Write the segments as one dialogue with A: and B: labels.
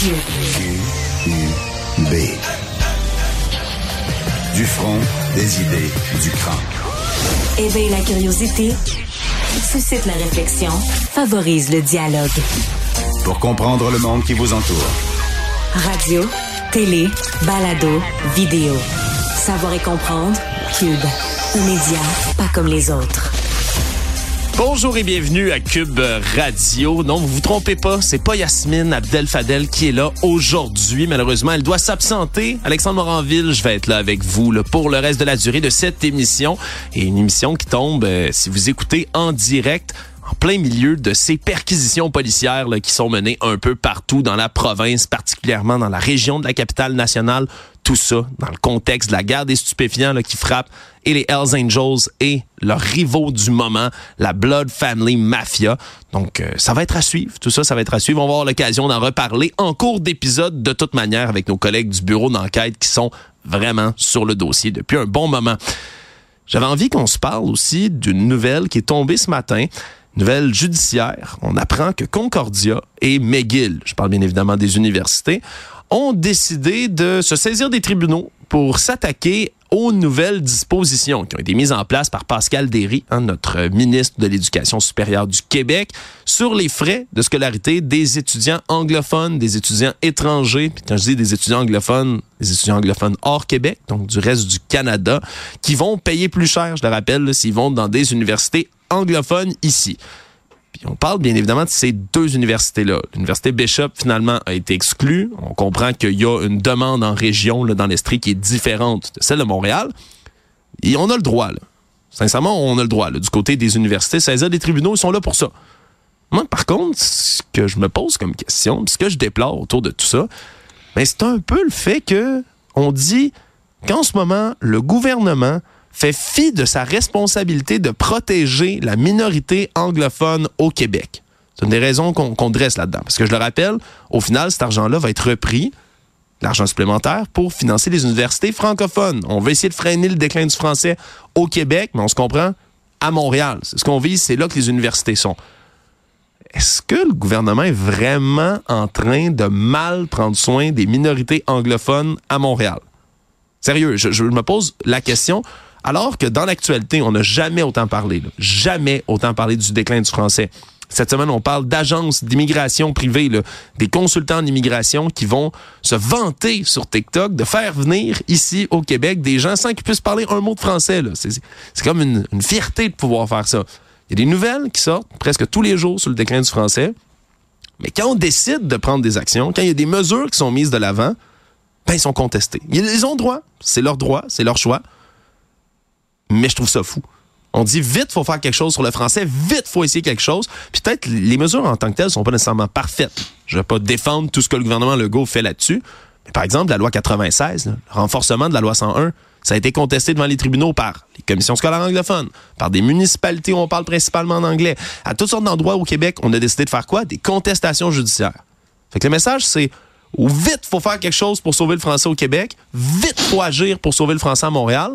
A: Radio.
B: Q-U-B. Du front, des idées, du crâne.
A: Éveille la curiosité, suscite la réflexion, favorise le dialogue.
B: Pour comprendre le monde qui vous entoure.
A: Radio, télé, balado, vidéo. Savoir et comprendre, Cube. Un média pas comme les autres.
C: Bonjour et bienvenue à Cube Radio. Non, vous vous trompez pas, c'est pas Yasmine Abdel Fadel qui est là aujourd'hui. Malheureusement, elle doit s'absenter. Alexandre Moranville, je vais être là avec vous là, pour le reste de la durée de cette émission. Une émission qui tombe, euh, si vous écoutez en direct, en plein milieu de ces perquisitions policières qui sont menées un peu partout dans la province, particulièrement dans la région de la capitale nationale. Tout ça dans le contexte de la guerre des stupéfiants là, qui frappe et les Hells Angels et leurs rivaux du moment, la Blood Family Mafia. Donc, euh, ça va être à suivre. Tout ça, ça va être à suivre. On va avoir l'occasion d'en reparler en cours d'épisode de toute manière avec nos collègues du bureau d'enquête qui sont vraiment sur le dossier depuis un bon moment. J'avais envie qu'on se parle aussi d'une nouvelle qui est tombée ce matin. Nouvelle judiciaire. On apprend que Concordia et McGill, je parle bien évidemment des universités, ont décidé de se saisir des tribunaux pour s'attaquer aux nouvelles dispositions qui ont été mises en place par Pascal Derry, hein, notre ministre de l'Éducation supérieure du Québec, sur les frais de scolarité des étudiants anglophones, des étudiants étrangers. Puis quand je dis des étudiants anglophones, des étudiants anglophones hors Québec, donc du reste du Canada, qui vont payer plus cher, je le rappelle, s'ils vont dans des universités anglophones ici. Puis on parle bien évidemment de ces deux universités-là. L'université Bishop, finalement, a été exclue. On comprend qu'il y a une demande en région, là, dans l'Estrie, qui est différente de celle de Montréal. Et on a le droit, là. Sincèrement, on a le droit, là, du côté des universités. Saisir des tribunaux, ils sont là pour ça. Moi, par contre, ce que je me pose comme question, ce que je déplore autour de tout ça, ben, c'est un peu le fait que on dit qu'en ce moment, le gouvernement fait fi de sa responsabilité de protéger la minorité anglophone au Québec. C'est une des raisons qu'on dresse là-dedans. Parce que je le rappelle, au final, cet argent-là va être repris, l'argent supplémentaire, pour financer les universités francophones. On veut essayer de freiner le déclin du français au Québec, mais on se comprend, à Montréal. C'est ce qu'on vise, c'est là que les universités sont. Est-ce que le gouvernement est vraiment en train de mal prendre soin des minorités anglophones à Montréal? Sérieux, je me pose la question. Alors que dans l'actualité, on n'a jamais autant parlé, jamais autant parlé du déclin du français. Cette semaine, on parle d'agences d'immigration privées, là, des consultants en immigration qui vont se vanter sur TikTok de faire venir ici au Québec des gens sans qu'ils puissent parler un mot de français. C'est comme une, fierté de pouvoir faire ça. Il y a des nouvelles qui sortent presque tous les jours sur le déclin du français. Mais quand on décide de prendre des actions, quand il y a des mesures qui sont mises de l'avant, ben, ils sont contestés. Ils ont droit. C'est leur droit, c'est leur choix mais je trouve ça fou. On dit vite, faut faire quelque chose sur le français, vite, faut essayer quelque chose. Puis peut-être les mesures en tant que telles sont pas nécessairement parfaites. Je vais pas défendre tout ce que le gouvernement Legault fait là-dessus. Mais par exemple, la loi 96, là, le renforcement de la loi 101, ça a été contesté devant les tribunaux par les commissions scolaires anglophones, par des municipalités où on parle principalement en anglais. À toutes sortes d'endroits au Québec, on a décidé de faire quoi? Des contestations judiciaires. Fait que le message, c'est vite, faut faire quelque chose pour sauver le français au Québec, vite, faut agir pour sauver le français à Montréal.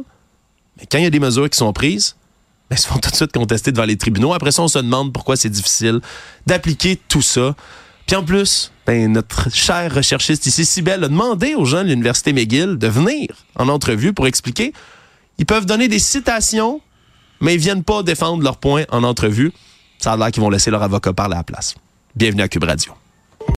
C: Mais quand il y a des mesures qui sont prises, ben, elles se font tout de suite contester devant les tribunaux. Après ça, on se demande pourquoi c'est difficile d'appliquer tout ça. Puis en plus, ben, notre cher recherchiste ici, Sibelle, a demandé aux gens de l'Université McGill de venir en entrevue pour expliquer. Ils peuvent donner des citations, mais ils viennent pas défendre leurs points en entrevue. Ça a l'air qu'ils vont laisser leur avocat parler à la place. Bienvenue à Cube Radio.